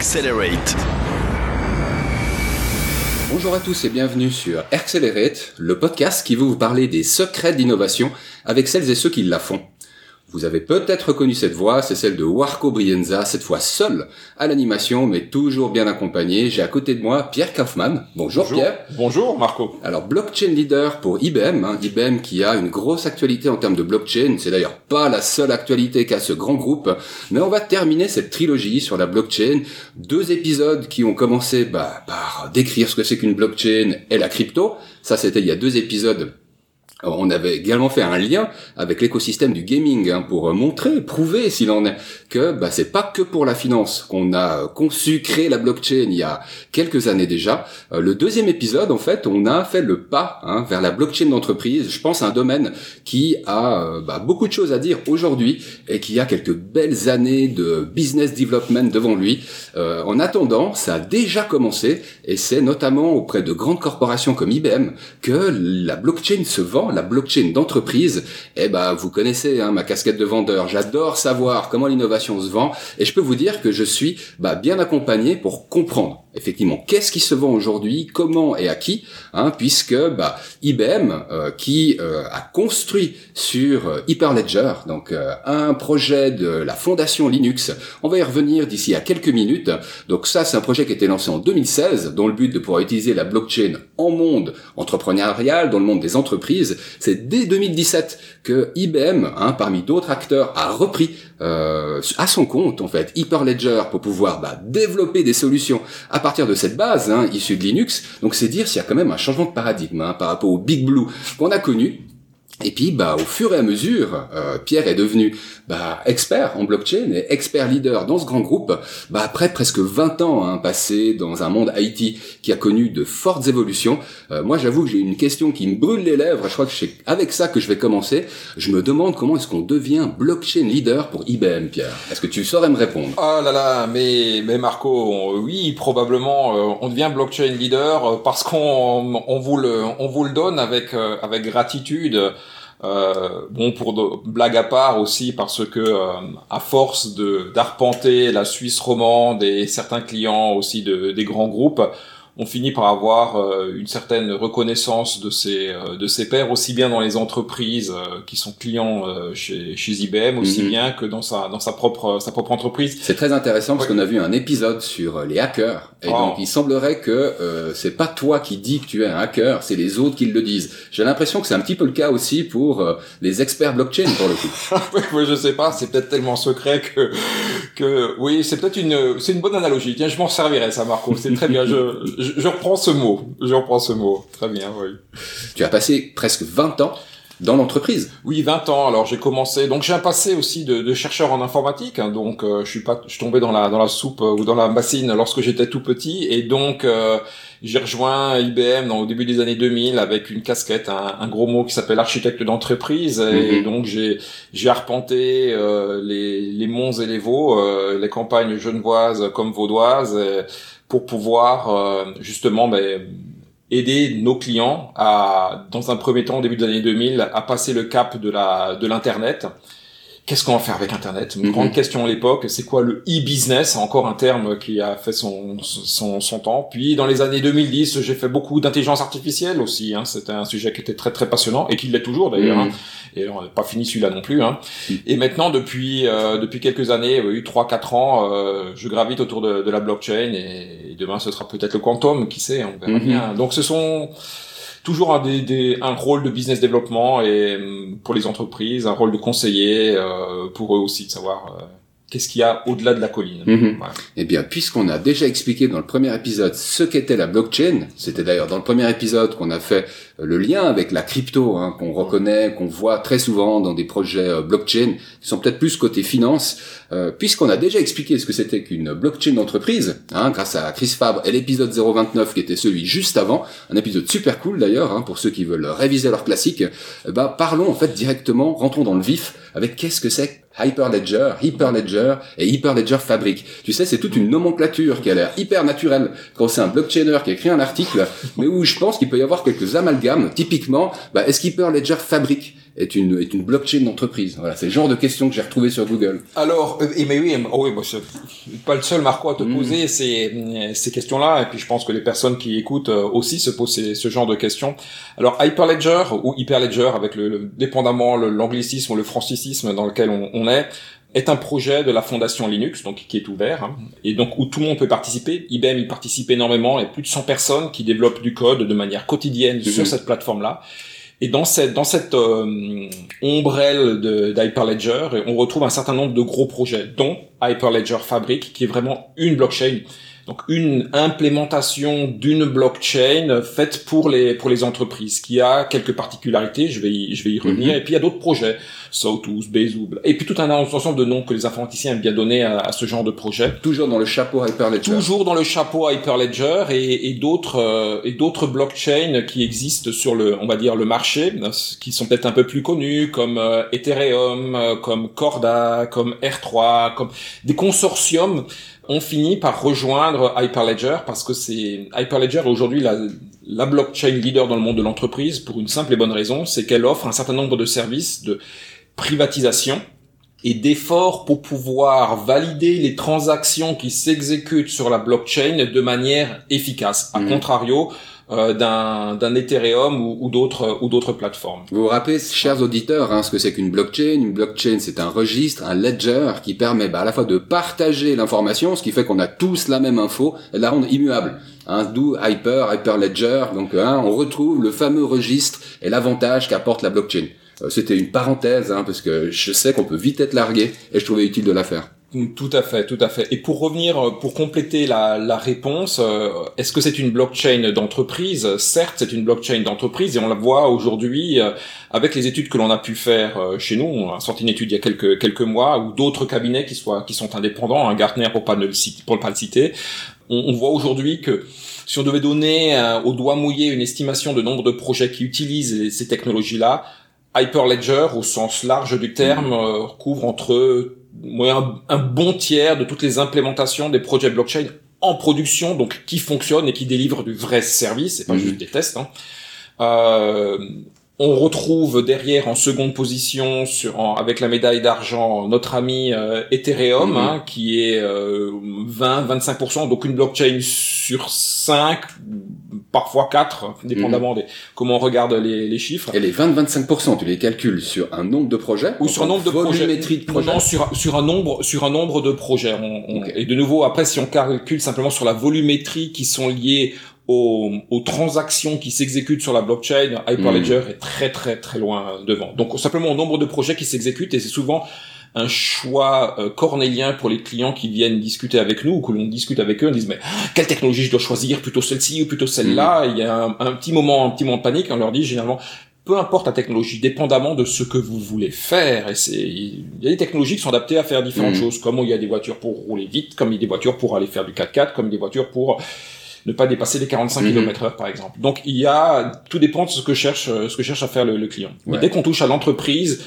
Accelerate. Bonjour à tous et bienvenue sur Accelerate, le podcast qui veut vous parler des secrets d'innovation avec celles et ceux qui la font. Vous avez peut-être reconnu cette voix, c'est celle de Warco Brienza, cette fois seul à l'animation, mais toujours bien accompagné. J'ai à côté de moi Pierre Kaufmann. Bonjour, Pierre. Bonjour Marco. Alors blockchain leader pour IBM, hein, IBM qui a une grosse actualité en termes de blockchain. C'est d'ailleurs pas la seule actualité qu'a ce grand groupe, mais on va terminer cette trilogie sur la blockchain. Deux épisodes qui ont commencé bah, par décrire ce que c'est qu'une blockchain et la crypto. Ça c'était il y a deux épisodes on avait également fait un lien avec l'écosystème du gaming hein, pour montrer, prouver s'il en est, que bah, c'est pas que pour la finance qu'on a conçu, créé la blockchain il y a quelques années déjà. Euh, le deuxième épisode, en fait, on a fait le pas hein, vers la blockchain d'entreprise. Je pense à un domaine qui a euh, bah, beaucoup de choses à dire aujourd'hui et qui a quelques belles années de business development devant lui. Euh, en attendant, ça a déjà commencé et c'est notamment auprès de grandes corporations comme IBM que la blockchain se vend la blockchain d'entreprise, eh ben vous connaissez hein, ma casquette de vendeur. J'adore savoir comment l'innovation se vend. Et je peux vous dire que je suis bah, bien accompagné pour comprendre effectivement qu'est-ce qui se vend aujourd'hui, comment et à qui, hein, puisque bah, IBM euh, qui euh, a construit sur euh, Hyperledger, donc un projet de la fondation Linux, on va y revenir d'ici à quelques minutes. Donc ça c'est un projet qui a été lancé en 2016, dont le but de pouvoir utiliser la blockchain en monde entrepreneurial, dans le monde des entreprises. C'est dès 2017 que IBM, hein, parmi d'autres acteurs, a repris euh, à son compte en fait Hyperledger pour pouvoir bah, développer des solutions partir de cette base hein, issue de Linux. Donc c'est dire s'il y a quand même un changement de paradigme hein, par rapport au Big Blue qu'on a connu et puis, bah, au fur et à mesure, euh, Pierre est devenu bah, expert en blockchain et expert leader dans ce grand groupe. Bah, après presque 20 ans hein, passés dans un monde IT qui a connu de fortes évolutions, euh, moi j'avoue que j'ai une question qui me brûle les lèvres. Je crois que c'est avec ça que je vais commencer. Je me demande comment est-ce qu'on devient blockchain leader pour IBM, Pierre. Est-ce que tu saurais me répondre? Oh là là, mais mais Marco, oui, probablement, euh, on devient blockchain leader parce qu'on on vous le on vous le donne avec avec gratitude. Euh, bon, pour de, blague à part aussi, parce que euh, à force de d'arpenter la Suisse romande et certains clients aussi de, des grands groupes, on finit par avoir euh, une certaine reconnaissance de ses euh, de ses pairs aussi bien dans les entreprises euh, qui sont clients chez chez IBM aussi mhm. bien que dans sa dans sa propre sa propre entreprise. C'est très intéressant parce qu'on a vu un épisode sur les hackers et donc il semblerait que c'est pas toi qui dis que tu es un hacker, c'est les autres qui le disent. J'ai l'impression que c'est un petit peu le cas aussi pour les experts blockchain pour le coup. oui, je sais pas, c'est peut-être tellement secret que que oui, c'est peut-être une c'est une bonne analogie. Tiens, je m'en servirai ça Marco, c'est très bien. je je, reprends ce mot. Je reprends ce mot. Très bien, oui. Tu as passé presque 20 ans dans l'entreprise. Oui, 20 ans. Alors j'ai commencé. Donc j'ai un passé aussi de, de chercheur en informatique. Hein. donc euh, je suis pas, je suis tombé dans la dans la soupe euh, ou dans la bassine lorsque j'étais tout petit. Et donc euh, j'ai rejoint IBM dans, au début des années 2000 avec une casquette, un, gros mot qui s'appelle architecte d'entreprise. Et mhm. donc j'ai j'ai arpenté les les monts et les vaux, les campagnes genevoises comme vaudoises pour pouvoir euh, justement ben, aider nos clients à, dans un premier temps, au début des années 2000, à passer le cap de la de l'internet qu'est-ce qu'on va faire avec Internet? Une grande mhm. question à l'époque, c'est quoi le e-business? Encore un terme qui a fait son, son, son temps. Puis dans les années 2010, j'ai fait beaucoup d'intelligence artificielle aussi. Hein. C'était un sujet qui était très très passionnant et qui l'est toujours d'ailleurs. Hein. Et on n'a pas fini celui-là non plus. Hein. Mhm. Et maintenant, depuis euh, depuis quelques années, eu trois quatre ans, euh, je gravite autour de, de, la blockchain et, demain ce sera peut-être le quantum, qui sait, on verra mhm. bien. Donc ce sont toujours un, des, un rôle de business développement et hum, pour les entreprises, un rôle de conseiller euh, pour eux aussi de savoir euh, qu'est-ce qu'il y a au-delà de la colline. Mhm. Eh bien, puisqu'on a déjà expliqué dans le premier épisode ce qu'était la blockchain, c'était d'ailleurs dans le premier épisode qu'on a fait euh, le lien avec la crypto, hein, qu'on reconnaît, qu'on voit très souvent dans des projets euh, blockchain, qui sont peut-être plus côté finance, euh, puisqu'on a déjà expliqué ce que c'était qu'une blockchain d'entreprise, hein, grâce à Chris Fabre et l'épisode 029 qui était celui juste avant, un épisode super cool d'ailleurs, hein, pour ceux qui veulent réviser leur classique, bah, parlons en fait directement, rentrons dans le vif, avec qu'est-ce que c'est Hyperledger, Hyperledger et Hyperledger Fabric. Tu sais, c'est toute une nomenclature qui a l'air hyper naturelle quand c'est un blockchainer qui écrit un article, mais où je pense qu'il peut y avoir quelques amalgames. Typiquement, bah, est-ce qu'Hyperledger Fabric est une, est une blockchain d'entreprise Voilà, c'est le genre de questions que j'ai retrouvé sur Google. Alors, euh, et mais oui, oh oui, c'est pas le seul Marco à te mm. poser ces, ces questions-là, et puis je pense que les personnes qui écoutent euh, aussi se posent ce genre de questions. Alors, Hyperledger ou Hyperledger, avec le, dépendamment l'anglicisme ou le francicisme dans lequel on, on est, est un projet de la fondation Linux, donc qui est ouvert, hein, et donc où tout le monde peut participer. IBM y participe énormément, il y a plus de 100 personnes qui développent du code de manière quotidienne sur cette plateforme-là. Et dans cette dans cette euh, ombrelle d'Hyperledger, on retrouve un certain nombre de gros projets, dont Hyperledger Fabric, qui est vraiment une blockchain donc une implémentation d'une blockchain faite pour les pour les entreprises qui a quelques particularités, je vais y, je vais y revenir. Mhm. Et puis il y a d'autres projets, Sawtooth, Bezoubl, et puis tout un ensemble de noms que les informaticiens aiment bien donner à, ce genre de projet. Toujours dans le chapeau Hyperledger. Toujours dans le chapeau Hyperledger et, et d'autres euh, et d'autres blockchains qui existent sur le on va dire le marché, qui sont peut-être un peu plus connus comme euh, Ethereum, euh, comme Corda, comme R3, comme des consortiums on finit par rejoindre Hyperledger parce que c'est Hyperledger aujourd'hui la, la blockchain leader dans le monde de l'entreprise pour une simple et bonne raison, c'est qu'elle offre un certain nombre de services de privatisation et d'efforts pour pouvoir valider les transactions qui s'exécutent sur la blockchain de manière efficace. A mmh. contrario, euh, d'un Ethereum ou, ou d'autres ou d'autres plateformes. Vous vous rappelez, chers auditeurs, hein, ce que c'est qu'une blockchain? Une blockchain, c'est un registre, un ledger qui permet bah, à la fois de partager l'information, ce qui fait qu'on a tous la même info, et de la rendre immuable. Hein, D'où Hyper, Hyper Ledger. Donc, hein, on retrouve le fameux registre et l'avantage qu'apporte la blockchain. Euh, c'était une parenthèse, hein, parce que je sais qu'on peut vite être largué, et je trouvais utile de la faire. Tout à fait, tout à fait. Et pour revenir, euh, pour compléter la, la réponse, euh, est-ce que c'est une blockchain d'entreprise? Certes, c'est une blockchain d'entreprise et on la voit aujourd'hui euh, avec les études que l'on a pu faire chez nous. On a sorti une étude il y a quelques quelques mois ou d'autres cabinets qui soient qui sont indépendants, un Gartner pour pas ne le citer, pour pas le citer. On, on voit aujourd'hui que si on devait donner au doigt mouillé une estimation de nombre de projets qui utilisent ces technologies-là, Hyperledger, au sens large du terme, mmh. couvre entre un, un, bon tiers de toutes les implémentations des projets blockchain en production, donc qui fonctionnent et qui délivrent du vrai service, et pas mhm. juste des tests. Hein. Euh, on retrouve derrière en seconde position sur avec la médaille d'argent notre ami euh, Ethereum mhm. hein, qui est 20 euh, 25% donc une blockchain sur 5 parfois 4 dépendamment mhm. des comment on regarde les, les chiffres. Et les 20 25% tu les calcules sur un nombre de projets ou sur un nombre de projets de projets. Non, sur sur un nombre sur un nombre de projets. Et de nouveau après si on calcule simplement sur la volumétrie qui sont liées aux, transactions qui s'exécutent sur la blockchain, Hyperledger mm. est très très très loin devant. Donc simplement au nombre de projets qui s'exécutent et c'est souvent un choix euh, cornélien pour les clients qui viennent discuter avec nous ou que l'on discute avec eux, on disent mais quelle technologie je dois choisir, plutôt celle-ci ou plutôt celle-là? Mm. Il y a un, petit moment, un petit moment de panique. On leur dit généralement peu importe la technologie, dépendamment de ce que vous voulez faire. Et c'est, il y a des technologies qui sont adaptées à faire différentes mm. choses, comme il y a des voitures pour rouler vite, comme il y a des voitures pour aller faire du 4x4, comme des voitures pour ne pas dépasser les 45 mhm. km heure par exemple. Donc il y a tout dépend de ce que cherche ce que cherche à faire le, client. Mais dès qu'on touche à l'entreprise,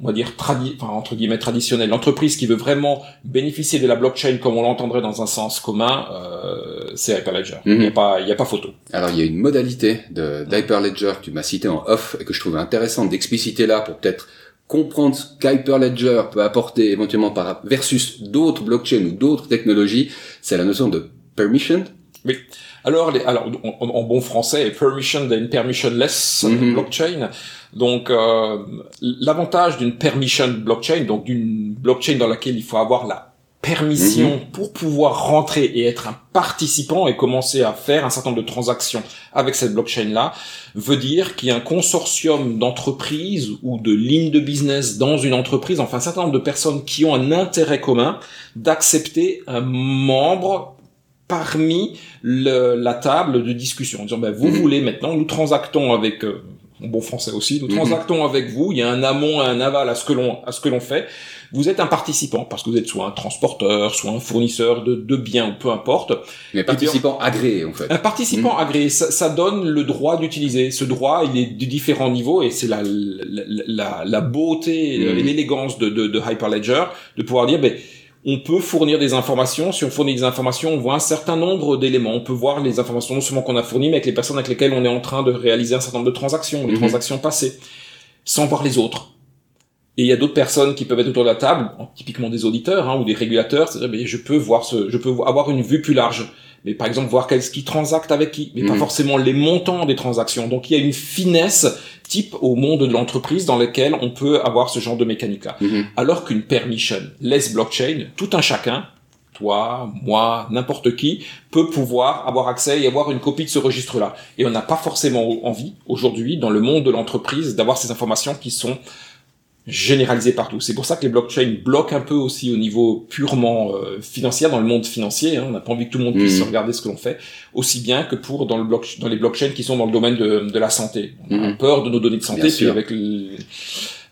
on va dire tradi enfin, entre guillemets traditionnelle, l'entreprise qui veut vraiment bénéficier de la blockchain comme on l'entendrait dans un sens commun, euh, c'est Hyperledger. Il n'y a mhm. pas il y a pas photo. Alors il y a une modalité de d'Hyperledger que tu m'as cité en off et que je trouvais intéressante d'expliciter là pour peut-être comprendre ce qu'Hyperledger peut apporter éventuellement par versus d'autres blockchains ou d'autres technologies, c'est la notion de permission oui. Alors, les, alors en, bon français, permission and permissionless mm blockchain. Donc, euh, l'avantage d'une permission blockchain, donc d'une blockchain dans laquelle il faut avoir la permission mhm. pour pouvoir rentrer et être un participant et commencer à faire un certain nombre de transactions avec cette blockchain-là, veut dire qu'il y a un consortium d'entreprises ou de lignes de business dans une entreprise, enfin un certain nombre de personnes qui ont un intérêt commun d'accepter un membre parmi le, la table de discussion en disant ben, vous mhm. voulez maintenant nous transactons avec euh, bon français aussi nous mhm. transactons avec vous il y a un amont et un aval à ce que l'on à ce que l'on fait vous êtes un participant parce que vous êtes soit un transporteur soit un fournisseur de, de biens ou peu importe mais participant agréé en fait un participant mhm. agréé ça, ça, donne le droit d'utiliser ce droit il est de différents niveaux et c'est la, la, la, la beauté et l'élégance de, de, de Hyperledger de pouvoir dire ben on peut fournir des informations. Si on fournit des informations, on voit un certain nombre d'éléments. On peut voir les informations non seulement qu'on a fournies, mais avec les personnes avec lesquelles on est en train de réaliser un certain nombre de transactions, les mhm. transactions passées. sans voir les autres. Et il y a d'autres personnes qui peuvent être autour de la table, typiquement des auditeurs hein, ou des régulateurs, c'est-à-dire mais je peux voir ce, je peux avoir une vue plus large. Mais par exemple voir qu'est-ce qui transacte avec qui, mais pas Mhm. forcément les montants des transactions. Donc il y a une finesse type au monde de l'entreprise dans lequel on peut avoir ce genre de mécanique-là. Mhm. Alors qu'une permission laisse blockchain, tout un chacun, toi, moi, n'importe qui, peut pouvoir avoir accès et avoir une copie de ce registre-là. Et on n'a pas forcément envie, aujourd'hui, dans le monde de l'entreprise, d'avoir ces informations qui sont généralisées partout. C'est pour ça que les blockchains bloquent un peu aussi au niveau purement euh, financier, dans le monde financier. hein. On n'a pas envie que tout le monde puisse Mhm. regarder ce que l'on fait, aussi bien que pour dans, le bloc, dans les blockchains qui sont dans le domaine de, de la santé. On a Mhm. peur de nos données de santé, Bien puis sûr. avec le-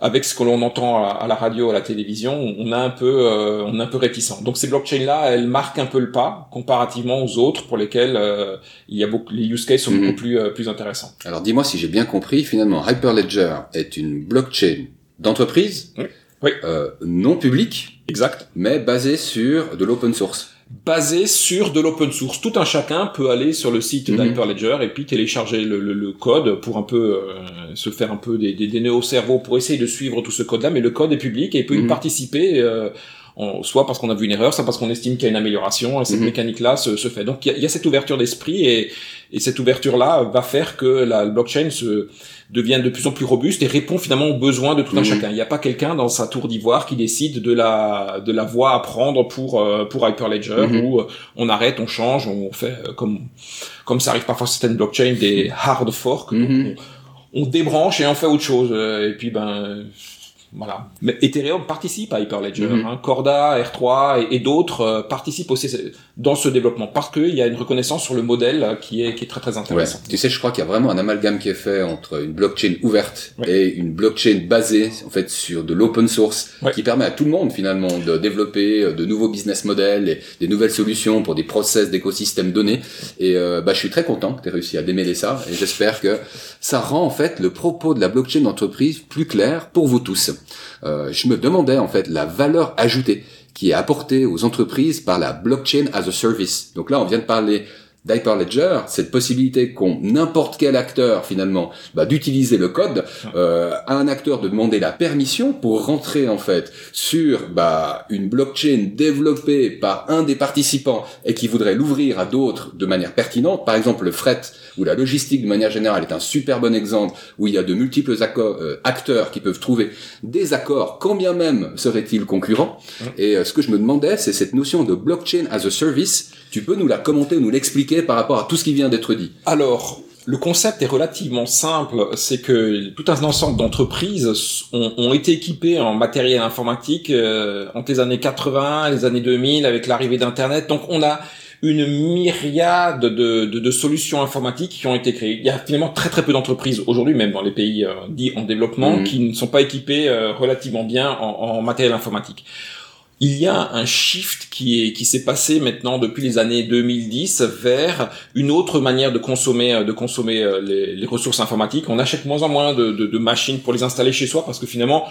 avec ce que l'on entend à, à la radio, à la télévision, on a un peu, euh, on est un peu réticent. Donc ces blockchains-là, elles marquent un peu le pas comparativement aux autres pour lesquels euh, il y a beaucoup, les use cases sont Mhm. beaucoup plus euh, plus intéressants. Alors dis-moi si j'ai bien compris, finalement Hyperledger est une blockchain d'entreprise, Oui. Oui. euh, non publique, Exact. mais basée sur de l'open source. Basé sur de l'open source. Tout un chacun peut aller sur le site Mhm. d'Hyperledger et puis télécharger le, le- le code pour un peu euh, se faire un peu des, des, des nœuds au cerveau pour essayer de suivre tout ce code-là. Mais le code est public et il peut y Mhm. participer. euh, soit parce qu'on a vu une erreur, soit parce qu'on estime qu'il y a une amélioration, et cette Mhm. mécanique-là se, se fait. Donc il y y a cette ouverture d'esprit, et, et cette ouverture-là va faire que la blockchain se devienne de plus en plus robuste et répond finalement aux besoins de tout un Mhm. chacun. Il n'y a pas quelqu'un dans sa tour d'ivoire qui décide de la de la voie à prendre pour euh, pour Hyperledger Mhm. où euh, on arrête, on change, on fait euh, comme comme ça arrive parfois sur certaines blockchains des hard forks. Donc, on, on débranche et on fait autre chose. Et puis ben voilà. Mais Ethereum participe à Hyperledger. Mhm. hein. Corda, R3 et, et d'autres euh, participent aussi dans ce développement parce qu'il y a une reconnaissance sur le modèle qui est qui est très très Ouais. intéressant. Tu sais, je crois qu'il y a vraiment un amalgame qui est fait entre une blockchain ouverte Ouais. et une blockchain basée en fait sur de l'open source Ouais. qui permet à tout le monde finalement de développer euh, de nouveaux business models et des nouvelles solutions pour des process d'écosystèmes donnés. Et euh, bah, je suis très content que tu aies réussi à démêler ça et j'espère que ça rend en fait le propos de la blockchain d'entreprise plus clair pour vous tous. Euh, je me demandais en fait la valeur ajoutée qui est apportée aux entreprises par la blockchain as a service. Donc là, on vient de parler d'Hyperledger, cette possibilité qu'ont n'importe quel acteur finalement bah, d'utiliser le code, euh, à un acteur de demander la permission pour rentrer en fait sur bah, une blockchain développée par un des participants et qui voudrait l'ouvrir à d'autres de manière pertinente. Par exemple, le fret ou la logistique de manière générale est un super bon exemple où il y a de multiples euh, acteurs qui peuvent trouver des accords, quand bien même seraient-ils concurrents. Et euh, ce que je me demandais, c'est cette notion de blockchain as a service. Tu peux nous la commenter, nous l'expliquer par rapport à tout ce qui vient d'être dit. Alors, le concept est relativement simple, c'est que tout un ensemble d'entreprises ont, ont été équipées en matériel informatique euh, entre les années 80 et les années 2000 avec l'arrivée d'Internet. Donc on a une myriade de, de, de, solutions informatiques qui ont été créées. Il y a finalement très très peu d'entreprises aujourd'hui, même dans les pays euh, dits en développement, Mhm. qui ne sont pas équipées euh, relativement bien en, en matériel informatique. Il y a un shift qui est qui s'est passé maintenant depuis les années 2010 vers une autre manière de consommer euh, de consommer euh, les, les ressources informatiques. On achète moins en moins de, de, de machines pour les installer chez soi parce que finalement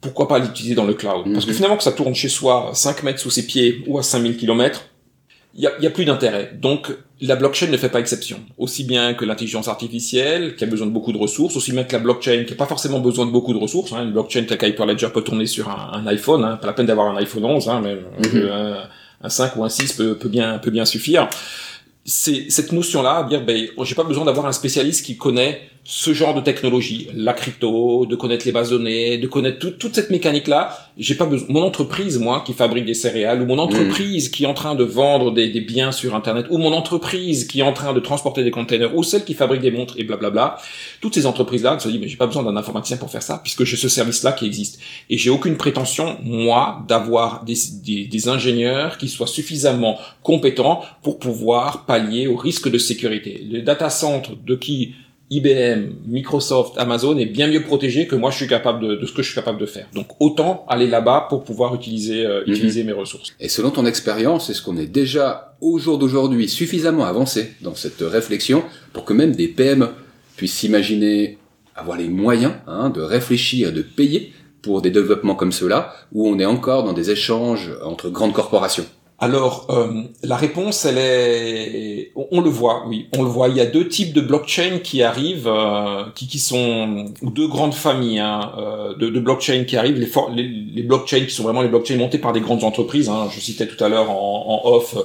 pourquoi pas l'utiliser dans le cloud? Parce que Mhm. finalement que ça tourne chez soi 5 mètres sous ses pieds ou à 5000 kilomètres, il y a, a plus d'intérêt. Donc la blockchain ne fait pas exception. Aussi bien que l'intelligence artificielle, qui a besoin de beaucoup de ressources, aussi bien que la blockchain, qui n'a pas forcément besoin de beaucoup de ressources. Hein. Une blockchain telle qu'Hyperledger peut tourner sur un, un iPhone, hein. pas la peine d'avoir un iPhone 11, hein, même Mhm. un, un 5 ou un 6 peut, peut bien peut bien suffire. C'est cette notion-là, dire ben j'ai pas besoin d'avoir un spécialiste qui connaît ce genre de technologie, la crypto, de connaître les bases de données, de connaître tout- toute cette mécanique-là. J'ai pas besoin. Mon entreprise, moi, qui fabrique des céréales, ou mon entreprise qui est en train de vendre des, des biens sur Internet, ou mon entreprise qui est en train de transporter des containers, ou celle qui fabrique des montres et blablabla. Toutes ces entreprises-là se disent mais j'ai pas besoin d'un informaticien pour faire ça, puisque j'ai ce service-là qui existe. Et j'ai aucune prétention, moi, d'avoir des, des, des ingénieurs qui soient suffisamment compétents pour pouvoir pallier au risque de sécurité. Les data centers de qui IBM, Microsoft, Amazon est bien mieux protégé que moi je suis capable de, de ce que je suis capable de faire. Donc autant aller là-bas pour pouvoir utiliser euh, Mhm. utiliser mes ressources. Et selon ton expérience, est-ce qu'on est déjà au jour d'aujourd'hui suffisamment avancé dans cette réflexion pour que même des PME puissent s'imaginer avoir les moyens hein, de réfléchir, de payer pour des développements comme ceux-là, où on est encore dans des échanges entre grandes corporations? Alors, euh, la réponse, elle est, on, le voit, oui, on le voit. Il y a deux types de blockchain qui arrivent, euh, qui, qui sont deux grandes familles hein, euh, de, de blockchain qui arrivent. Les, les, les, blockchains qui sont vraiment les blockchains montés par des grandes entreprises. Hein. Je citais tout à l'heure en, en, off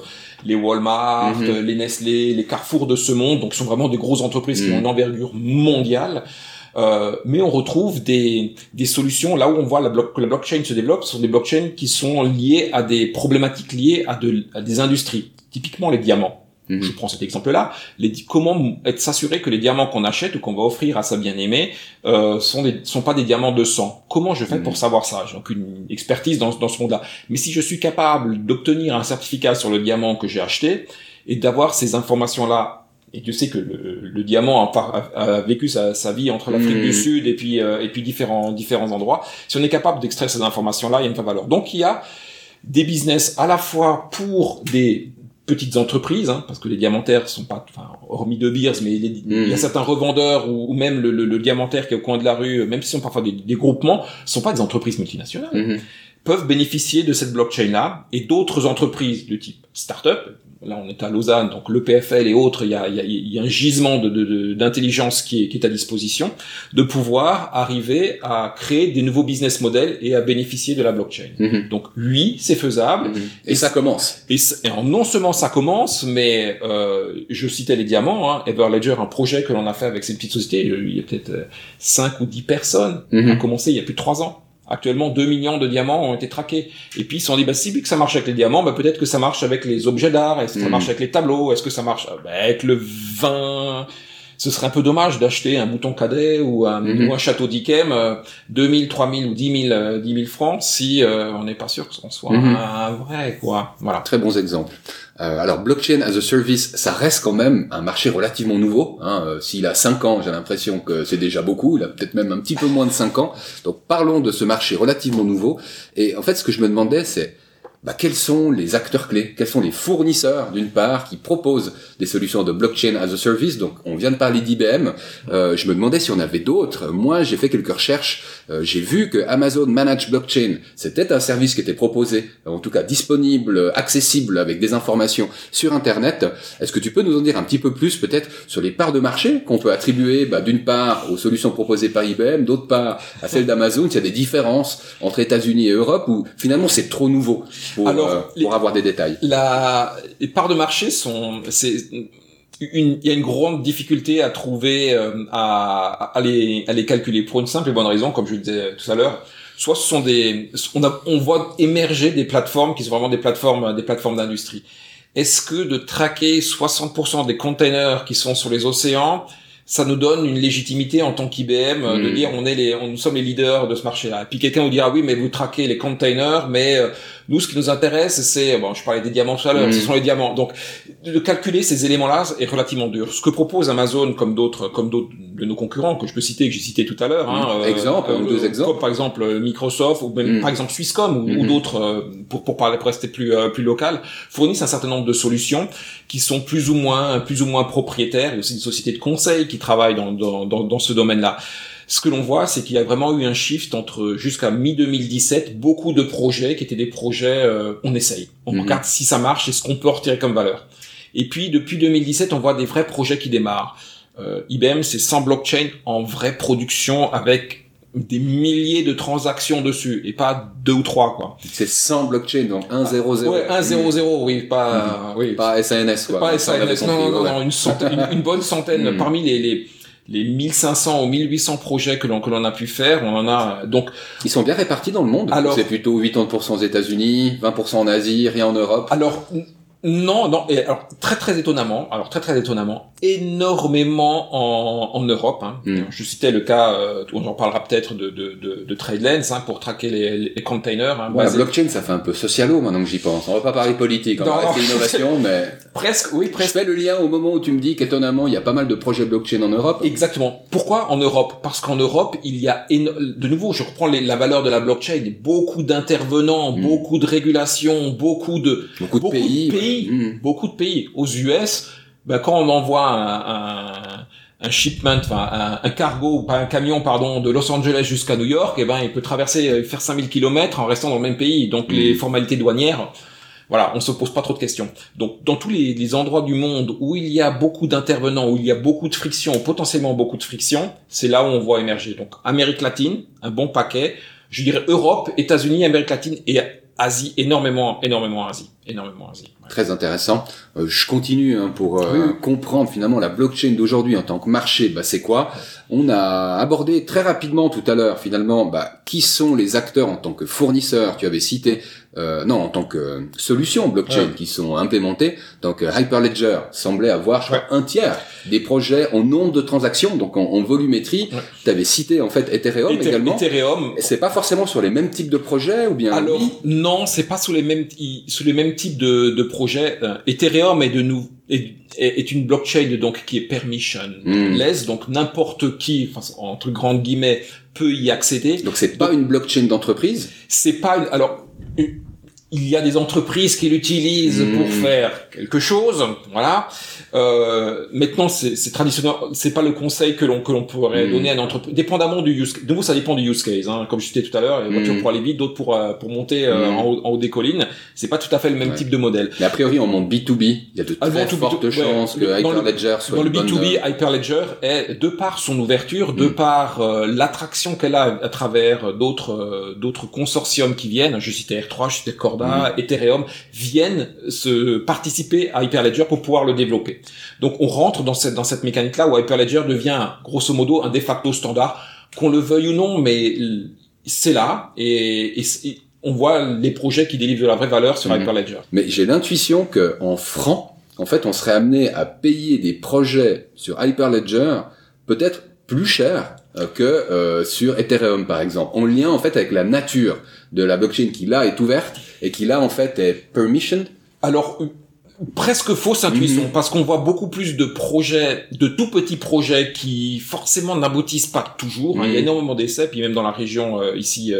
les Walmart, mm-hmm. les Nestlé, les Carrefour de ce monde. Donc, ce sont vraiment des grosses entreprises qui ont mm. une envergure mondiale. Euh, mais on retrouve des, des solutions là où on voit la que la blockchain se développe, ce sont des blockchains qui sont liées à des problématiques liées à, de, à des industries, typiquement les diamants. Mhm. Je prends cet exemple-là. Les, comment être s'assurer que les diamants qu'on achète ou qu'on va offrir à sa bien-aimée euh, sont des, sont pas des diamants de sang? Comment je fais pour mhm. savoir ça? J'ai aucune expertise dans, dans ce monde-là. Mais si je suis capable d'obtenir un certificat sur le diamant que j'ai acheté et d'avoir ces informations-là et tu sais que le, diamant a, vécu sa, vie entre l'Afrique du hmm. Sud et puis euh, et puis différents différents endroits. Si on est capable d'extraire ces informations-là, il y a une vraie valeur. Donc il y a des business à la fois pour des petites entreprises, hein, parce que les diamantaires sont pas, enfin, hormis de Beers, mais il y a hmm. certains revendeurs ou, même le, le, diamantaire qui est au coin de la rue, même s'ils sont parfois des, des groupements, sont pas des entreprises multinationales. Hmm. Peuvent bénéficier de cette blockchain-là et d'autres entreprises de type startup, là on est à Lausanne, donc le PFL et autres, il y a, il y a, un gisement d'intelligence de, qui, est, qui est à disposition, de pouvoir arriver à créer des nouveaux business models et à bénéficier de la blockchain. Mhm. Donc oui, c'est faisable. Mhm. Et, ça commence. Et, non seulement ça commence, mais euh, je citais les diamants, hein, Everledger, un projet que l'on a fait avec cette petite société, il y a peut-être 5 euh, ou 10 personnes, mm a commencé il y a plus de 3 ans. Actuellement, 2 millions de diamants ont été traqués. Et puis, ils se sont dit, bah, si que ça marche avec les diamants, bah, peut-être que ça marche avec les objets d'art, est-ce que ça hmm. marche avec les tableaux, est-ce que ça marche avec le vin, ce serait un peu dommage d'acheter un bouton cadet ou un, mhm. un château d'Ikem euh, 2000, 3000 ou 10 000, 10 000 francs si euh, on n'est pas sûr que ce soit mhm. un vrai quoi. Voilà. Très bons exemples. Euh, alors blockchain as a service, ça reste quand même un marché relativement nouveau. Hein. Euh, s'il a 5 ans, j'ai l'impression que c'est déjà beaucoup. Il a peut-être même un petit peu moins de 5 ans. Donc parlons de ce marché relativement nouveau. Et en fait, ce que je me demandais, c'est bah, quels sont les acteurs clés, quels sont les fournisseurs d'une part qui proposent des solutions de blockchain as a service? Donc on vient de parler d'IBM. Euh, je me demandais si on avait d'autres. Moi j'ai fait quelques recherches. Euh, j'ai vu que Amazon Managed Blockchain c'était un service qui était proposé, en tout cas disponible, accessible avec des informations sur Internet. Est-ce que tu peux nous en dire un petit peu plus peut-être sur les parts de marché qu'on peut attribuer bah, d'une part aux solutions proposées par IBM, d'autre part à celles d'Amazon? S'il y a des différences entre États-Unis et Europe ou finalement c'est trop nouveau? Pour, Alors, euh, pour avoir des détails. La, les parts de marché sont, c'est une, il y a une grande difficulté à trouver, euh, à, à, les, à les calculer pour une simple et bonne raison, comme je le disais tout à l'heure. Soit ce sont des, on, a, on voit émerger des plateformes qui sont vraiment des plateformes, des plateformes d'industrie. Est-ce que de traquer 60% des containers qui sont sur les océans, ça nous donne une légitimité en tant qu'IBM euh, de hmm. dire on est les, on, nous sommes les leaders de ce marché-là. Et puis quelqu'un vous dira oui mais vous traquez les containers, mais euh, nous ce qui nous intéresse c'est bon je parlais des diamants tout à l'heure, ce hmm. sont les diamants. Donc de calculer ces éléments-là est relativement dur. Ce que propose Amazon comme d'autres comme d'autres de nos concurrents que je peux citer que j'ai cité tout à l'heure, hein, euh, exemple ou deux exemples, par exemple Microsoft ou même par exemple Swisscom ou, ou d'autres pour pour parler pour rester plus plus local fournissent un certain nombre de solutions qui sont plus ou moins plus ou moins propriétaires. Il y a aussi une société de conseil qui travaillent dans, dans, dans, ce domaine-là. Ce que l'on voit, c'est qu'il y a vraiment eu un shift entre jusqu'à mi-2017, beaucoup de projets qui étaient des projets, euh, on essaye, on mhm. regarde si ça marche et ce qu'on peut retirer comme valeur. Et puis depuis 2017, on voit des vrais projets qui démarrent. Euh, IBM, c'est 100 blockchain en vraie production avec des milliers de transactions dessus et pas deux ou trois quoi. C'est 100 blockchain donc 1 0 0. Ouais, 1 0 0 oui, pas oui, pas SANS quoi. Pas SANS non non, non, une centaine une, bonne centaine hmm. parmi les les les 1500 ou 1800 projets que l'on que l'on a pu faire, on en a donc ils sont bien répartis dans le monde. Alors c'est plutôt 80% aux États-Unis, 20% en Asie, rien en Europe. Alors non, non. Et alors très très étonnamment, alors très très étonnamment, énormément en, en Europe. Hein. Hmm. Je citais le cas, euh, on en parlera peut-être de, de, de, de TradeLens hein, pour traquer les, les containers. Hein, la blockchain, ça fait un peu socialo maintenant que j'y pense. On va pas parler politique, on va rester innovation, mais presque, oui, presque. Je fais le lien au moment où tu me dis qu'étonnamment, il y a pas mal de projets blockchain en Europe. Exactement. Pourquoi en Europe? Parce qu'en Europe, il y a de nouveau, je reprends les, la valeur de la blockchain, beaucoup d'intervenants, hmm. beaucoup de régulations, beaucoup de beaucoup de pays Hmm. beaucoup de pays. Aux US, ben, quand on envoie un, un, shipment, enfin un, cargo, pas un camion, pardon, de Los Angeles jusqu'à New York, et eh ben il peut traverser, euh, faire 5000 km en restant dans le même pays. Donc les hmm. formalités douanières Voilà, on se pose pas trop de questions. Donc, dans tous les, les endroits du monde où il y a beaucoup d'intervenants, où il y a beaucoup de friction, potentiellement beaucoup de friction, c'est là où on voit émerger. Donc, Amérique latine, un bon paquet. Je dirais Europe, États-Unis, Amérique latine et Asie, énormément, énormément Asie, énormément Asie. Très intéressant. Euh, je continue hein, pour euh, comprendre finalement la blockchain d'aujourd'hui en tant que marché. Bah, c'est quoi? On a abordé très rapidement tout à l'heure finalement bah, qui sont les acteurs en tant que fournisseurs. Tu avais cité euh, non en tant que solutions blockchain qui sont implémentées. Donc Hyperledger semblait avoir je crois, un tiers des projets en nombre de transactions, donc en, volumétrie. Tu avais cité en fait Ethereum également. Ethereum. C'est pas forcément sur les mêmes types de projets ou bien Alors non, c'est pas sous les mêmes sous les mêmes types de, de projets. Euh, Ethereum est de nous est, est, une blockchain donc qui est permissionless, hmm. donc n'importe qui, enfin, entre grandes guillemets, peut y accéder. Donc c'est pas une blockchain d'entreprise. C'est pas une, alors il y a des entreprises qui l'utilisent pour faire quelque chose, voilà. Euh, maintenant, c'est traditionnel, c'est pas le conseil que l'on que l'on pourrait hmm. donner à une entreprise, dépendamment du use. De vous, ça dépend du use case. Hein. Comme je disais tout à l'heure, les voitures pour aller vite, d'autres pour euh, pour monter euh, en, haut, en, haut, des collines. C'est pas tout à fait le même type de modèle. Mais a priori, on monte B 2 B. Il y a de ah, très fortes chances que Hyperledger soit dans le B 2 B. Hyperledger est de par son ouverture, de par l'attraction qu'elle a à travers d'autres d'autres consortiums qui viennent. Je citais R3, je citais Corda Mm. Ethereum viennent se participer à Hyperledger pour pouvoir le développer. Donc on rentre dans cette dans cette mécanique là où Hyperledger devient grosso modo un de facto standard, qu'on le veuille ou non, mais c'est là et, on voit les projets qui délivrent de la vraie valeur sur mm. Hyperledger. Mais j'ai l'intuition que en francs, en fait, on serait amené à payer des projets sur Hyperledger peut-être plus cher euh, que euh, sur Ethereum par exemple, en lien en fait avec la nature de la blockchain qui là est ouverte et qui là en fait est permissioned. Alors presque fausse intuition mhm. parce qu'on voit beaucoup plus de projets, de tout petits projets qui forcément n'aboutissent pas toujours. Hein. Il y a énormément d'essais, puis même dans la région ici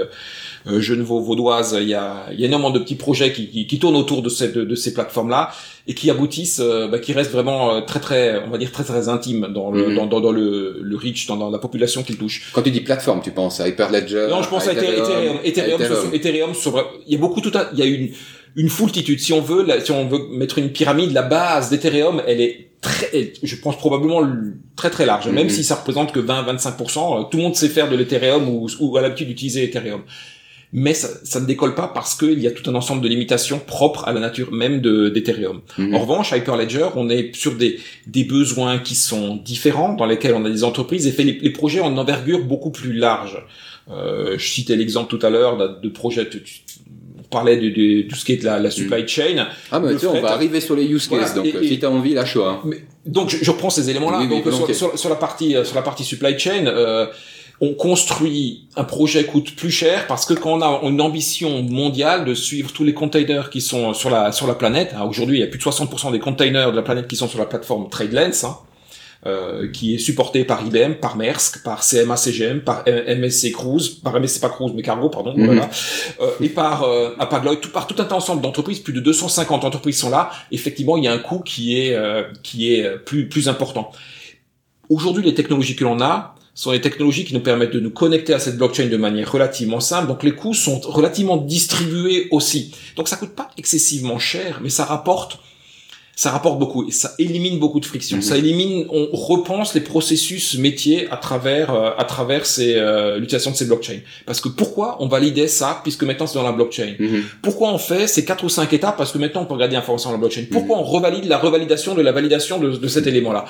euh, Genevois-Vaudoise, il y a, il y a énormément de petits projets qui, qui, qui tournent autour de, cette, de, de ces plateformes-là et qui aboutissent, euh, bah, qui restent vraiment euh, très très, on va dire très très intimes dans le, mhm. dans, dans, dans, le, le reach, dans, dans la population qu'ils touchent. Quand tu dis plateforme, tu penses à Hyperledger Non, je pense à, Ethereum. Ethereum, Ethereum, Ethereum, sur, il y a beaucoup tout à, il y a une une foultitude. Si on veut, si on veut mettre une pyramide, la base d'Ethereum, elle est très, je pense probablement très très large. Même mhm. si ça représente que 20-25%, tout le monde sait faire de l'Ethereum ou, ou a l'habitude d'utiliser Ethereum mais ça, ça, ne décolle pas parce qu'il y a tout un ensemble de limitations propres à la nature même d'Ethereum. Mhm. En revanche, Hyperledger, on est sur des, des besoins qui sont différents, dans lesquels on a des entreprises, et fait les, projets une envergure beaucoup plus large. Euh, je citais l'exemple tout à l'heure de, projets, on parlait de, de, tout ce qui est de la, la supply mhm. chain. Ah mais tu on va arriver sur les use cases, donc si tu as envie, la choix. Mais, donc je, je, reprends ces éléments-là. donc sur, sur, la partie sur la partie supply chain, euh, on construit un projet coûte plus cher parce que quand on a une ambition mondiale de suivre tous les containers qui sont sur la sur la planète, hein, aujourd'hui il y a plus de 60% des containers de la planète qui sont sur la plateforme TradeLens, hein, euh, qui est supporté par IBM, par Maersk, par CMA CGM, par MSC Cruise, par MSC pas Cruise mais Cargo pardon, mhm. voilà, euh, et par euh, tout, par tout un ensemble d'entreprises, plus de 250 entreprises sont là. Effectivement, il y a un coût qui est euh, qui est plus plus important. Aujourd'hui, les technologies que l'on a, sont des technologies qui nous permettent de nous connecter à cette blockchain de manière relativement simple. Donc les coûts sont relativement distribués aussi. Donc ça coûte pas excessivement cher, mais ça rapporte ça rapporte beaucoup et ça élimine beaucoup de friction. Mhm. Ça élimine, on repense les processus métiers à travers euh, à travers ces euh, l'utilisation de ces blockchains. Parce que pourquoi on validait ça puisque maintenant c'est dans la blockchain? Mhm. Pourquoi on fait ces quatre ou cinq étapes parce que maintenant on peut regarder l'information dans la blockchain? Pourquoi mhm. on revalide la revalidation de la validation de, de cet élément-là?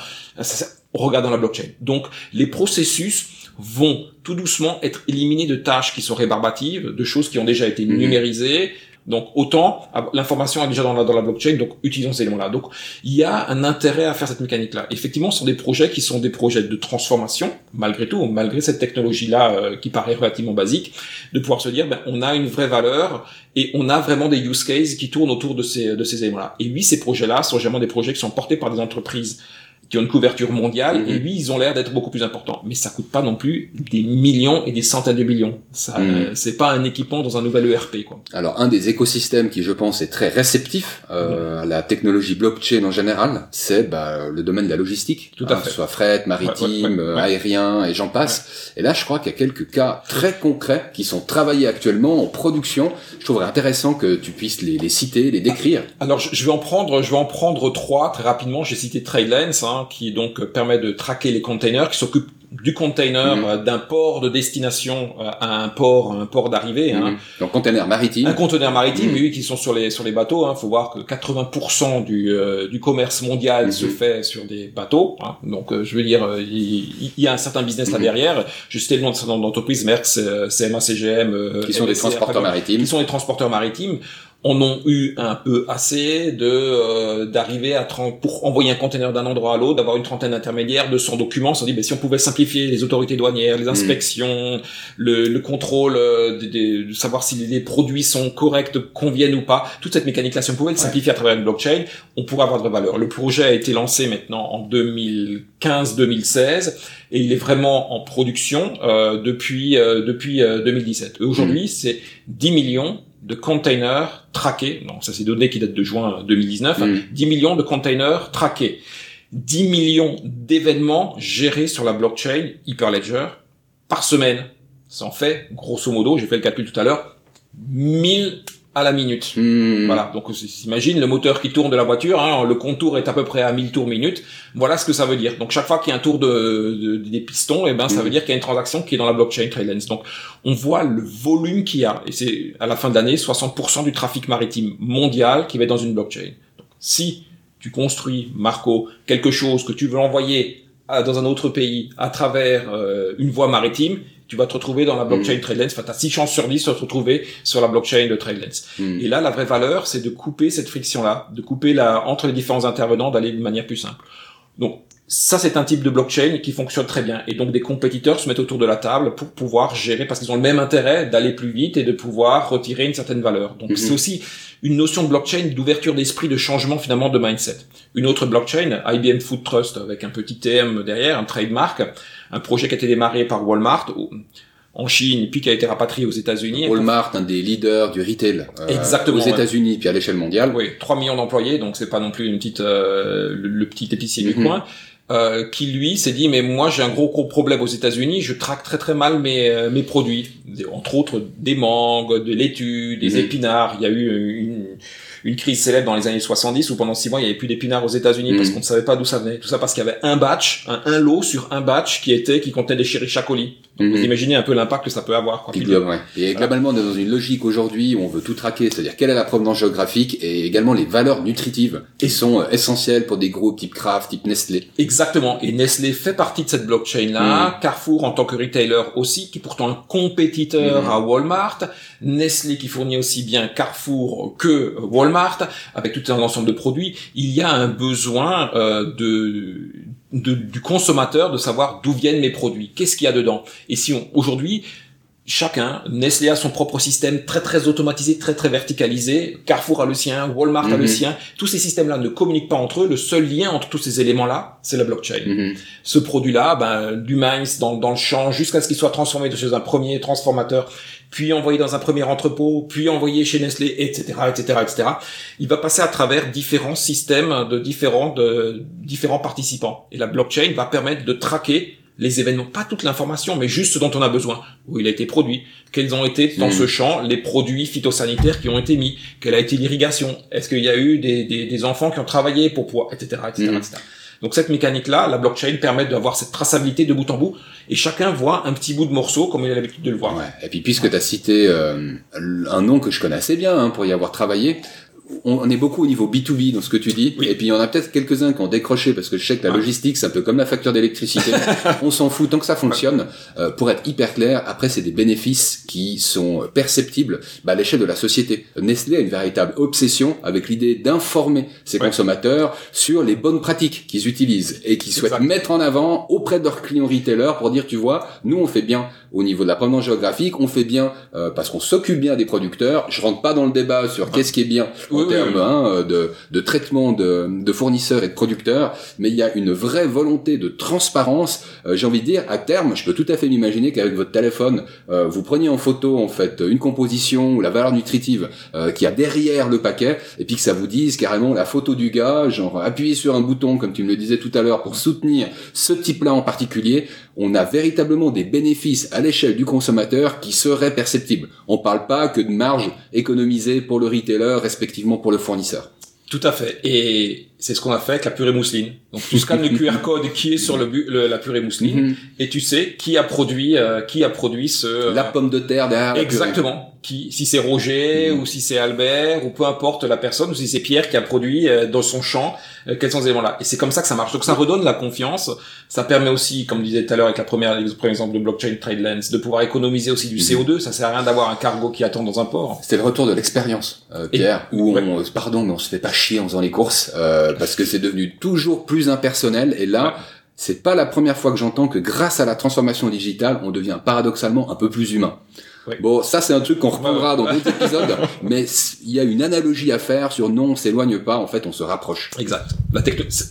On regarde dans la blockchain. Donc les processus vont tout doucement être éliminés de tâches qui sont rébarbatives, de choses qui ont déjà été numérisées, donc autant l'information est déjà dans la, dans la blockchain, donc utilisons ces éléments-là. Donc il y a un intérêt à faire cette mécanique-là. Effectivement, ce sont des projets qui sont des projets de transformation, malgré tout, malgré cette technologie-là euh, qui paraît relativement basique, de pouvoir se dire, ben, on a une vraie valeur et on a vraiment des use cases qui tournent autour de ces, de ces éléments-là. Et oui, ces projets-là sont généralement des projets qui sont portés par des entreprises qui ont une couverture mondiale, Mhm. et lui, ils ont l'air d'être beaucoup plus importants. Mais ça coûte pas non plus des millions et des centaines de millions. Ça, Mhm. euh, c'est pas un équipement dans un nouvel ERP, quoi. Alors un des écosystèmes qui je pense est très réceptif euh, à la technologie blockchain en général, c'est bah, le domaine de la logistique, Tout à hein, fait. que ce soit fret, maritime, Ouais, ouais, ouais, ouais. aérien et j'en passe. Et là je crois qu'il y a quelques cas très concrets qui sont travaillés actuellement en production. Je trouverais intéressant que tu puisses les, les citer, les décrire. Alors, je, je vais en prendre, je vais en prendre trois très rapidement. J'ai cité Trailens, hein, qui donc permet de traquer les containers, qui s'occupe du container Mhm. euh, d'un port de destination euh, à un port, un port d'arrivée. Hein. Mhm. Donc container maritime. Un conteneur maritime, mais oui, qui sont sur les sur les bateaux. Il faut voir que 80% du euh, du commerce mondial Mhm. se fait sur des bateaux. hein. Donc, euh, je veux dire, il, il y a un certain business là Mhm. derrière. Je citais le nom de certain nombre d'entreprises, Merckx, euh, CMA, CGM, euh, qui sont des transporteurs maritimes. qui sont les transporteurs maritimes en ont eu un peu assez de euh, d'arriver à 30 pour envoyer un conteneur d'un endroit à l'autre, d'avoir une trentaine d'intermédiaires, de 100 documents. On s'est dit, ben, si on pouvait simplifier les autorités douanières, les inspections, le, le contrôle, euh, des- de savoir si les, produits sont corrects, conviennent ou pas, toute cette mécanique-là, si on pouvait le simplifier à travers une blockchain, on pourrait avoir de la valeur. Le projet a été lancé maintenant en 2015-2016 et il est vraiment en production euh, depuis euh, depuis euh, 2017. Et Aujourd'hui, c'est 10 millions de containers traqués. Non, ça c'est des données qui datent de juin 2019. Mhm. 10 millions de containers traqués. 10 millions d'événements gérés sur la blockchain Hyperledger par semaine. Ça en fait, grosso modo, j'ai fait le calcul tout à l'heure, 1000 à la minute. Mhm. Voilà, donc s'imagine le moteur qui tourne de la voiture, hein, le contour est à peu près à 1000 tours minute. Voilà ce que ça veut dire. Donc chaque fois qu'il y a un tour de, de- des pistons, eh ben ça Mhm. veut dire qu'il y a une transaction qui est dans la blockchain Trailens. Donc on voit le volume qu'il y a et c'est à la fin de l'année 60% du trafic maritime mondial qui va être dans une blockchain. Donc si tu construis Marco quelque chose que tu veux envoyer à- dans un autre pays à travers euh, une voie maritime, tu vas te retrouver dans la blockchain Trailens. Enfin, tu as 6 chances sur 10 de te retrouver sur la blockchain de Trailens. Mhm. Et là, la vraie valeur, c'est de couper cette friction-là, de couper la, entre les différents intervenants, d'aller de manière plus simple. Donc, ça, c'est un type de blockchain qui fonctionne très bien. Et donc, des compétiteurs se mettent autour de la table pour pouvoir gérer, parce qu'ils ont le même intérêt d'aller plus vite et de pouvoir retirer une certaine valeur. Donc, Mhm. c'est aussi une notion de blockchain d'ouverture d'esprit, de changement finalement de mindset. Une autre blockchain, IBM Food Trust, avec un petit TM derrière, un trademark, un projet qui a été démarré par Walmart en Chine, puis qui a été rapatrié aux États-Unis. Walmart, un des leaders du retail euh, Exactement, aux ouais. États-Unis puis à l'échelle mondiale. Oui, 3 millions d'employés, donc c'est pas non plus une petite euh, le, le petit épicier du Mhm. coin. euh, qui lui s'est dit mais moi j'ai un gros gros problème aux États-Unis, je traque très très mal mes euh, mes produits, entre autres des mangues, de laitue, des Mhm. épinards. Il y a eu une une crise célèbre dans les années 70 où pendant six mois il y avait plus d'épinards aux États-Unis parce Mhm. qu'on ne savait pas d'où ça venait. Tout ça parce qu'il y avait un batch, un, un lot sur un batch qui était qui contenait des chérichas colis. Donc Mhm. vous imaginez un peu l'impact que ça peut avoir. Quoi. Ouais. Et globalement, on est dans une logique aujourd'hui où on veut tout traquer, c'est-à-dire quelle est la provenance géographique et également les valeurs nutritives qui sont euh, essentielles pour des groupes type Kraft, type Nestlé. Exactement. Et Nestlé fait partie de cette blockchain-là. Carrefour en tant que retailer aussi, qui est pourtant un compétiteur Mhm. à Walmart. Nestlé qui fournit aussi bien Carrefour que Walmart, avec tout un ensemble de produits. Il y a un besoin euh, de, de- du consommateur de savoir d'où viennent mes produits. Qu'est-ce qu'il y a dedans? Et si on, aujourd'hui, chacun, Nestlé a son propre système très très automatisé, très très verticalisé, Carrefour a le sien, Walmart a le Mhm. sien, tous ces systèmes-là ne communiquent pas entre eux, le seul lien entre tous ces éléments-là, c'est la blockchain. Mhm. Ce produit-là, ben, du maïs dans, dans le champ jusqu'à ce qu'il soit transformé chez un premier transformateur, puis envoyé dans un premier entrepôt, puis envoyé chez Nestlé, etc., etc., etc. Il va passer à travers différents systèmes de différents, de différents participants. Et la blockchain va permettre de traquer les événements, pas toute l'information, mais juste ce dont on a besoin, où il a été produit, quels ont été dans Mhm. ce champ les produits phytosanitaires qui ont été mis, quelle a été l'irrigation, est-ce qu'il y a eu des, des, des enfants qui ont travaillé pour pouvoir, etc., etc., Mhm. etc. Donc cette mécanique-là, la blockchain permet d'avoir cette traçabilité de bout en bout, et chacun voit un petit bout de morceau comme il a l'habitude de le voir. Et puis puisque tu as cité euh, un nom que je connais assez bien hein, pour y avoir travaillé, on, est beaucoup au niveau B2B dans ce que tu dis. Oui. Et puis il y en a peut-être quelques-uns qui ont décroché parce que je sais que la Ouais. logistique c'est un peu comme la facture d'électricité. on s'en fout tant que ça fonctionne. Euh, pour être hyper clair, après c'est des bénéfices qui sont euh, perceptibles bah, à l'échelle de la société. Nestlé a une véritable obsession avec l'idée d'informer ses Ouais. consommateurs sur les bonnes pratiques qu'ils utilisent et qu'ils souhaitent mettre en avant auprès de leurs clients retailers pour dire tu vois, nous on fait bien au niveau de la provenance géographique, on fait bien euh, parce qu'on s'occupe bien des producteurs. Je rentre pas dans le débat sur qu'est-ce qui est bien en Oui, termes oui. hein, de, de traitement de, de fournisseurs et de producteurs, mais il y a une vraie volonté de transparence. Euh, J'ai envie de dire, à terme, je peux tout à fait m'imaginer qu'avec votre téléphone, euh, vous preniez en photo en fait une composition ou la valeur nutritive euh, qu'il y a derrière le paquet, et puis que ça vous dise carrément la photo du gars, genre appuyez sur un bouton comme tu me le disais tout à l'heure pour soutenir ce type-là en particulier. On a véritablement des bénéfices à l'échelle du consommateur qui seraient perceptibles. On parle pas que de marge économisée pour le retailer, respectivement pour le fournisseur. Tout à fait. Et c'est ce qu'on a fait avec la purée mousseline. Donc tu scannes le QR code qui est sur le, le- la purée mousseline Mhm. et tu sais qui a produit euh, qui a produit ce euh, La pomme de terre derrière. exactement qui si c'est Roger Mhm. ou si c'est Albert ou peu importe la personne ou si c'est Pierre qui a produit euh, dans son champ euh, quels sont ces éléments là et c'est comme ça que ça marche donc ça redonne la confiance ça permet aussi comme disait tout à l'heure avec la première le premier exemple de blockchain trade lens de pouvoir économiser aussi du Mhm. CO2 ça sert à rien d'avoir un cargo qui attend dans un port C'était le retour de l'expérience, euh, Et- Pierre, où ouais. pardon, mais on se fait pas chier en faisant les courses, parce que c'est devenu toujours plus impersonnel. Et là, Ouais. c'est pas la première fois que j'entends que grâce à la transformation digitale, on devient paradoxalement un peu plus humain. Bon, ça c'est un truc qu'on reprendra dans d'autres épisodes, mais il y a une analogie à faire sur non, on s'éloigne pas, en fait, on se rapproche. Exact. La,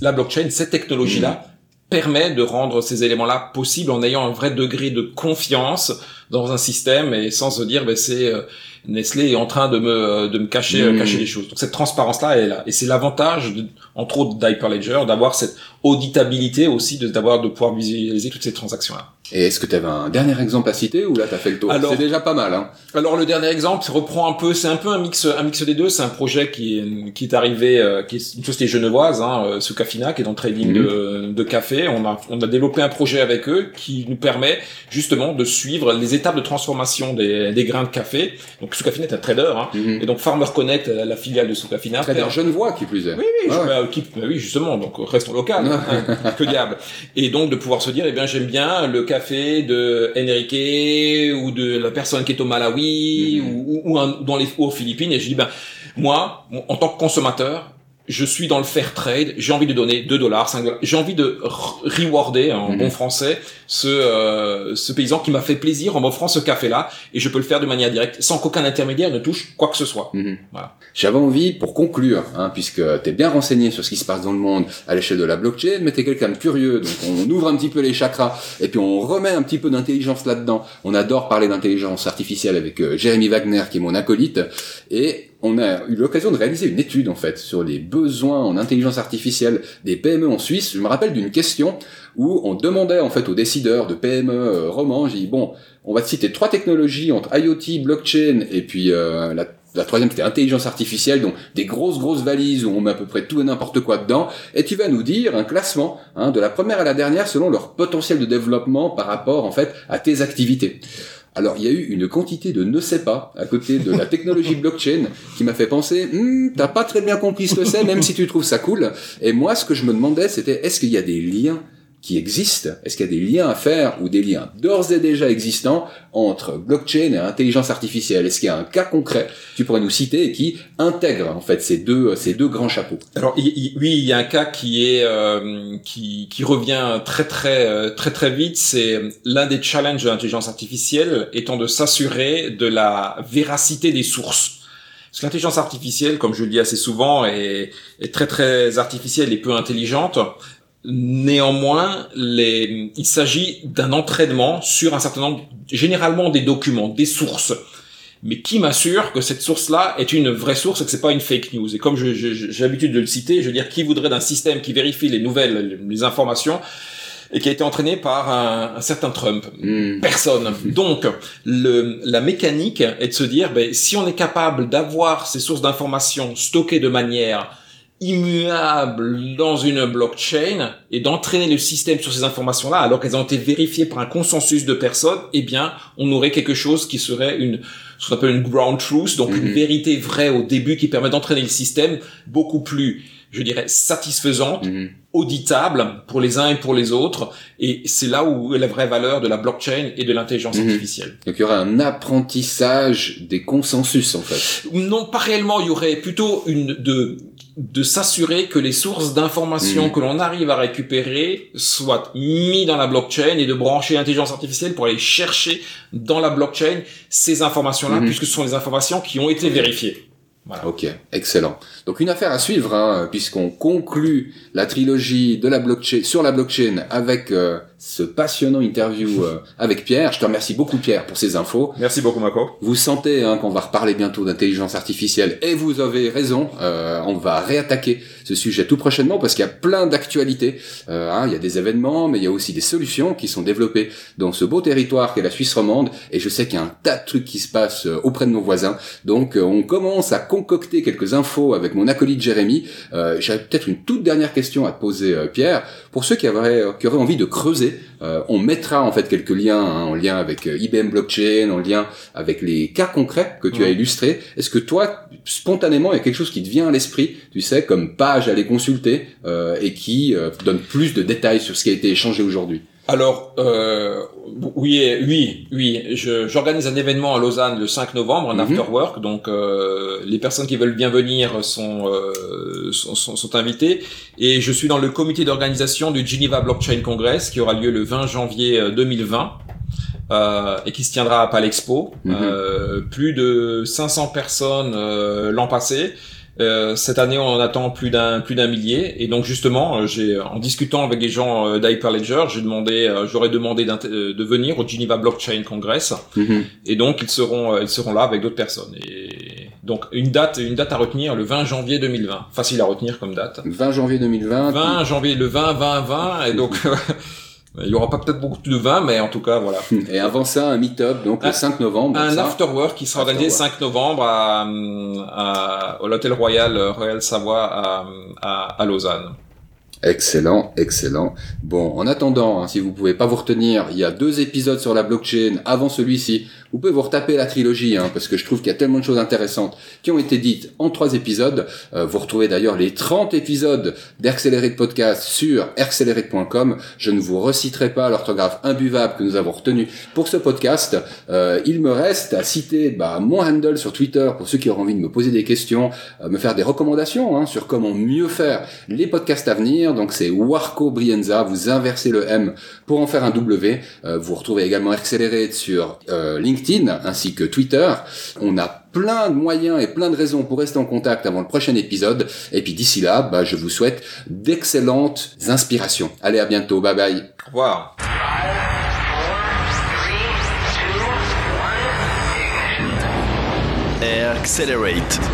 la blockchain, cette technologie-là, permet de rendre ces éléments-là possibles en ayant un vrai degré de confiance dans un système et sans se dire, ben, c'est euh, Nestlé est en train de me de me cacher euh, cacher des choses. Donc cette transparence-là, elle est là. Et c'est l'avantage, entre autres, d'Hyperledger, d'avoir cette auditabilité aussi, de d'avoir de pouvoir visualiser toutes ces transactions-là. Et est-ce que tu avais un dernier exemple à citer ou là t'as fait le tour? Alors- C'est déjà pas mal, hein. Alors le dernier exemple reprend un peu, c'est un peu un mix, un mix des deux. C'est un projet qui qui est arrivé, euh, qui est une société genevoise, hein, euh, Sukafina, qui est dans le trading Mhm. de, de café. On a, on a développé un projet avec eux qui nous permet justement de suivre les étapes de transformation des, des grains de café. Donc Sukafina est un trader, hein, Mhm. et donc Farmer Connect, la la filiale de Sukafina, Très bien, Genevois qui plus est. oui, oui, je- Ah ouais. bah, qui- bah oui, justement, donc restons local, hein, que diable. Et donc de pouvoir se dire, eh bien j'aime bien le café de Enrique ou de la personne qui est au Malawi Mhm. ou, dans les aux Philippines, et je dis, ben moi, en tant que consommateur, je suis dans le fair trade, j'ai envie de donner 2 dollars, 5 dollars, j'ai envie de re- rewarder en Mhm. bon français ce euh, ce paysan qui m'a fait plaisir en m'offrant ce café là et je peux le faire de manière directe sans qu'aucun intermédiaire ne touche quoi que ce soit. Mhm. Voilà. J'avais envie, pour conclure, hein, puisque t'es bien renseigné sur ce qui se passe dans le monde à l'échelle de la blockchain, mais t'es quelqu'un de curieux, donc on ouvre un petit peu les chakras, et puis on remet un petit peu d'intelligence là-dedans. On adore parler d'intelligence artificielle avec euh, Jérémy Wagner, qui est mon acolyte, et on a eu l'occasion de réaliser une étude, en fait, sur les besoins en intelligence artificielle des PME en Suisse. Je me rappelle d'une question où on demandait, en fait, aux décideurs de PME euh, romans, j'ai dit, bon, on va te citer trois technologies entre IoT, blockchain et puis euh, la, troisième c'était intelligence artificielle, donc des grosses grosses valises où on met à peu près tout et n'importe quoi dedans. Et tu vas nous dire un classement hein, de la première à la dernière selon leur potentiel de développement par rapport en fait à tes activités. Alors, il y a eu une quantité de ne sais pas à côté de la technologie blockchain qui m'a fait penser, Hum, t'as pas très bien compris ce que c'est, même si tu trouves ça cool. Et moi, ce que je me demandais, c'était est-ce qu'il y a des liens qui existent Est-ce qu'il y a des liens à faire ou des liens d'ores et déjà existants entre blockchain et intelligence artificielle? Est-ce qu'il y a un cas concret que tu pourrais nous citer et qui intègre en fait ces deux ces deux grands chapeaux? Alors oui, il y a un cas qui est euh, qui, qui revient très très euh, très très vite. C'est l'un des challenges de l'intelligence artificielle étant de s'assurer de la véracité des sources. Parce que l'intelligence artificielle, comme je le dis assez souvent, est très très artificielle et peu intelligente. Néanmoins, les, il s'agit d'un entraînement sur un certain nombre, généralement des documents, des sources mais qui m'assure que cette source-là est une vraie source et que c'est pas une fake news? Et comme j'ai l'habitude de le citer, je veux dire, qui voudrait d'un système qui vérifie les nouvelles, les informations, et qui a été entraîné par un, un certain Trump? Hmm. Personne. Donc, le, la mécanique est de se dire, ben, si on est capable d'avoir ces sources d'informations stockées de manière immuable dans une blockchain et d'entraîner le système sur ces informations-là alors qu'elles ont été vérifiées par un consensus de personnes, eh bien, on aurait quelque chose qui serait une, ce qu'on appelle une ground truth, donc une Mhm. vérité vraie au début qui permet d'entraîner le système beaucoup plus, je dirais, satisfaisante Mhm. auditable pour les uns et pour les autres. Et c'est là où est la vraie valeur de la blockchain et de l'intelligence Mhm. artificielle. Donc il y aurait un apprentissage des consensus en fait. Non, pas réellement. Il y aurait plutôt une de de s'assurer que les sources d'informations Mhm. que l'on arrive à récupérer soient mis dans la blockchain et de brancher l'intelligence artificielle pour aller chercher dans la blockchain ces informations-là, Mhm. puisque ce sont des informations qui ont été vérifiées. Voilà. Ok, excellent. Donc une affaire à suivre, hein, puisqu'on conclut la trilogie de la blockchain sur la blockchain avec euh, ce passionnant interview euh, avec Pierre. Je te remercie beaucoup Pierre pour ces infos. Merci beaucoup Mako. Vous sentez hein, qu'on va reparler bientôt d'intelligence artificielle et vous avez raison. euh, on va réattaquer ce sujet tout prochainement parce qu'il y a plein d'actualités. Euh, hein, il y a des événements, mais il y a aussi des solutions qui sont développées dans ce beau territoire qu'est la Suisse romande. Et je sais qu'il y a un tas de trucs qui se passent euh, auprès de nos voisins. Donc euh, on commence à concocter quelques infos avec mon acolyte Jérémy. Euh, J'avais peut-être une toute dernière question à te poser, Pierre. Pour ceux qui auraient, qui auraient envie de creuser, euh, on mettra en fait quelques liens hein, en lien avec euh, IBM Blockchain, en lien avec les cas concrets que tu as illustrés. Est-ce que toi, spontanément, il y a quelque chose qui te vient à l'esprit, tu sais, comme page à aller consulter euh, et qui euh, donne plus de détails sur ce qui a été échangé aujourd'hui? Alors, euh, oui, oui, oui. J'organise un événement à Lausanne le 5 novembre, un after work. Donc, euh, les personnes qui veulent bien venir sont, euh, sont, sont, sont invitées. Et je suis dans le comité d'organisation du Geneva Blockchain Congress qui aura lieu le 20 janvier euh, 2020. Euh, et qui se tiendra à Palexpo. Mhm. Euh, plus de 500 personnes euh, l'an passé. Euh, cette année, on en attend plus d'un plus d'un millier. Et donc justement, euh, j'ai en discutant avec les gens euh, d'Hyperledger, j'ai demandé, euh, j'aurais demandé euh, de venir au Geneva Blockchain Congress. Mhm. Et donc ils seront euh, ils seront là avec d'autres personnes. Et donc une date une date à retenir le 20 janvier 2020. Facile à retenir comme date. 20 janvier 2020. 20 janvier le 20 20 20 et donc il y aura pas peut-être beaucoup de vin, mais en tout cas voilà. Et avant ça, un meet-up, donc le Un- 5 novembre. Un afterwork qui sera organisé le 5 novembre à, à, à l'hôtel Royal Royal Savoie à, à, à Lausanne. Excellent, excellent. Bon, en attendant, hein, si vous pouvez pas vous retenir, il y a deux épisodes sur la blockchain avant celui-ci. Vous pouvez vous retaper la trilogie, hein, parce que je trouve qu'il y a tellement de choses intéressantes qui ont été dites en trois épisodes. Euh, vous retrouvez d'ailleurs les 30 épisodes d'Accelerate Podcast sur accelerate.com. Je ne vous reciterai pas l'orthographe imbuvable que nous avons retenu pour ce podcast. Euh, il me reste à citer bah, mon handle sur Twitter pour ceux qui auront envie de me poser des questions, euh, me faire des recommandations hein, sur comment mieux faire les podcasts à venir. Donc c'est Warco Brienza, vous inversez le M pour en faire un W. Euh, vous retrouvez également Accelerate sur euh, LinkedIn ainsi que Twitter. On a plein de moyens et plein de raisons pour rester en contact avant le prochain épisode. Et puis d'ici là, bah, je vous souhaite d'excellentes inspirations. Allez, à bientôt. Bye bye. Au revoir. Accelerate.